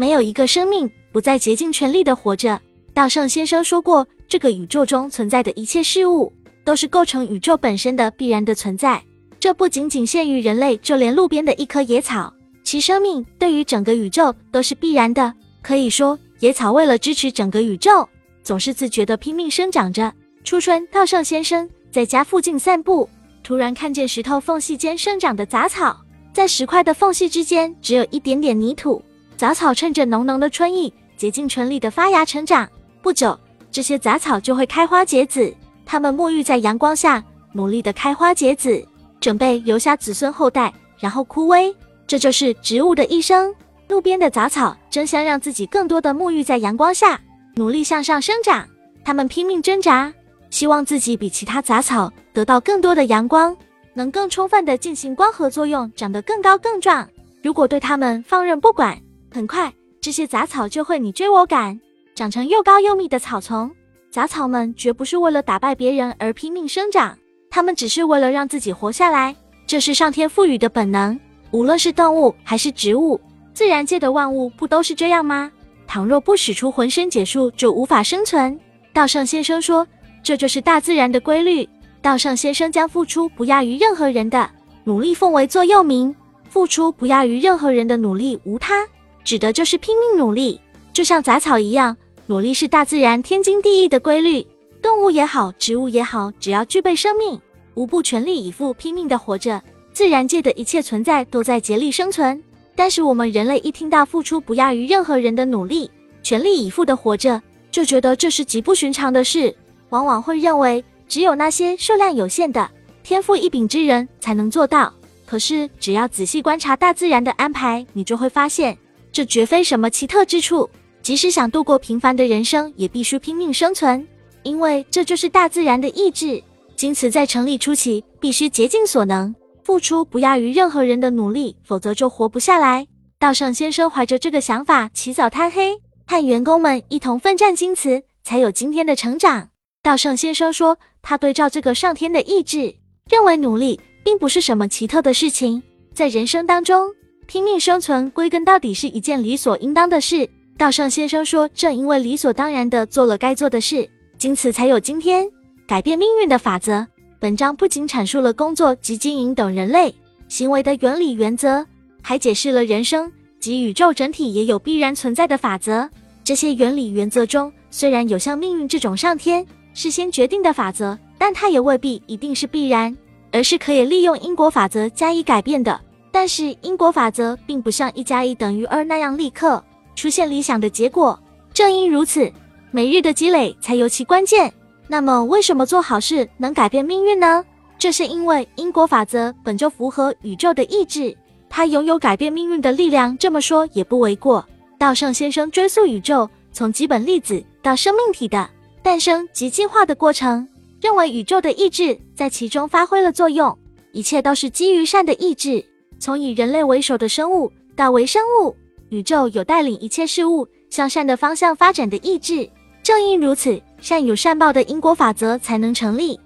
没有一个生命不再竭尽全力的活着。道圣先生说过，这个宇宙中存在的一切事物，都是构成宇宙本身的必然的存在。这不仅仅限于人类，就连路边的一棵野草，其生命对于整个宇宙都是必然的。可以说，野草为了支持整个宇宙，总是自觉地拼命生长着。初春，道圣先生在家附近散步，突然看见石头缝隙间生长的杂草，在石块的缝隙之间只有一点点泥土，杂草趁着浓浓的春意，竭尽全力地发芽成长。不久，这些杂草就会开花结籽，它们沐浴在阳光下，努力地开花结籽，准备留下子孙后代，然后枯萎。这就是植物的一生。路边的杂草争相让自己更多的沐浴在阳光下，努力向上生长。它们拼命挣扎，希望自己比其他杂草得到更多的阳光，能更充分的进行光合作用，长得更高更壮。如果对它们放任不管，很快这些杂草就会你追我赶，长成又高又密的草丛。杂草们绝不是为了打败别人而拼命生长，它们只是为了让自己活下来。这是上天赋予的本能，无论是动物还是植物。自然界的万物不都是这样吗？倘若不使出浑身解数，就无法生存。道圣先生说，这就是大自然的规律。道圣先生将付出不亚于任何人的努力奉为座右铭。付出不亚于任何人的努力，无他，指的就是拼命努力。就像杂草一样，努力是大自然天经地义的规律。动物也好，植物也好，只要具备生命，无不全力以赴、拼命的活着。自然界的一切存在都在竭力生存。但是我们人类一听到付出不亚于任何人的努力，全力以赴的活着，就觉得这是极不寻常的事，往往会认为只有那些数量有限的天赋异禀之人才能做到。可是只要仔细观察大自然的安排，你就会发现，这绝非什么奇特之处。即使想度过平凡的人生，也必须拼命生存，因为这就是大自然的意志。京瓷，在成立初期，必须竭尽所能。付出不亚于任何人的努力，否则就活不下来。道圣先生怀着这个想法，起早贪黑，和员工们一同奋战京瓷，才有今天的成长。道圣先生说，他对照这个上天的意志，认为努力并不是什么奇特的事情。在人生当中，拼命生存，归根到底是一件理所应当的事。道盛先生说，正因为理所当然的做了该做的事，因此才有今天改变命运的法则。本章不仅阐述了工作及经营等人类行为的原理原则，还解释了人生及宇宙整体也有必然存在的法则。这些原理原则中，虽然有像命运这种上天事先决定的法则，但它也未必一定是必然，而是可以利用因果法则加以改变的。但是因果法则并不像一加一等于二那样立刻出现理想的结果。正因如此，每日的积累才尤其关键。那么，为什么做好事能改变命运呢？这是因为因果法则本就符合宇宙的意志，它拥有改变命运的力量。这么说也不为过。道圣先生追溯宇宙从基本粒子到生命体的诞生及进化的过程，认为宇宙的意志在其中发挥了作用，一切都是基于善的意志。从以人类为首的生物到微生物，宇宙有带领一切事物向善的方向发展的意志。正因如此。善有善报的因果法则才能成立。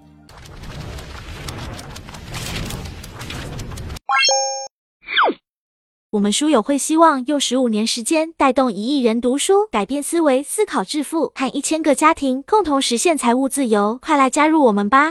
我们书友会希望用十五年时间带动一亿人读书，改变思维，思考致富，和一千个家庭共同实现财务自由。快来加入我们吧！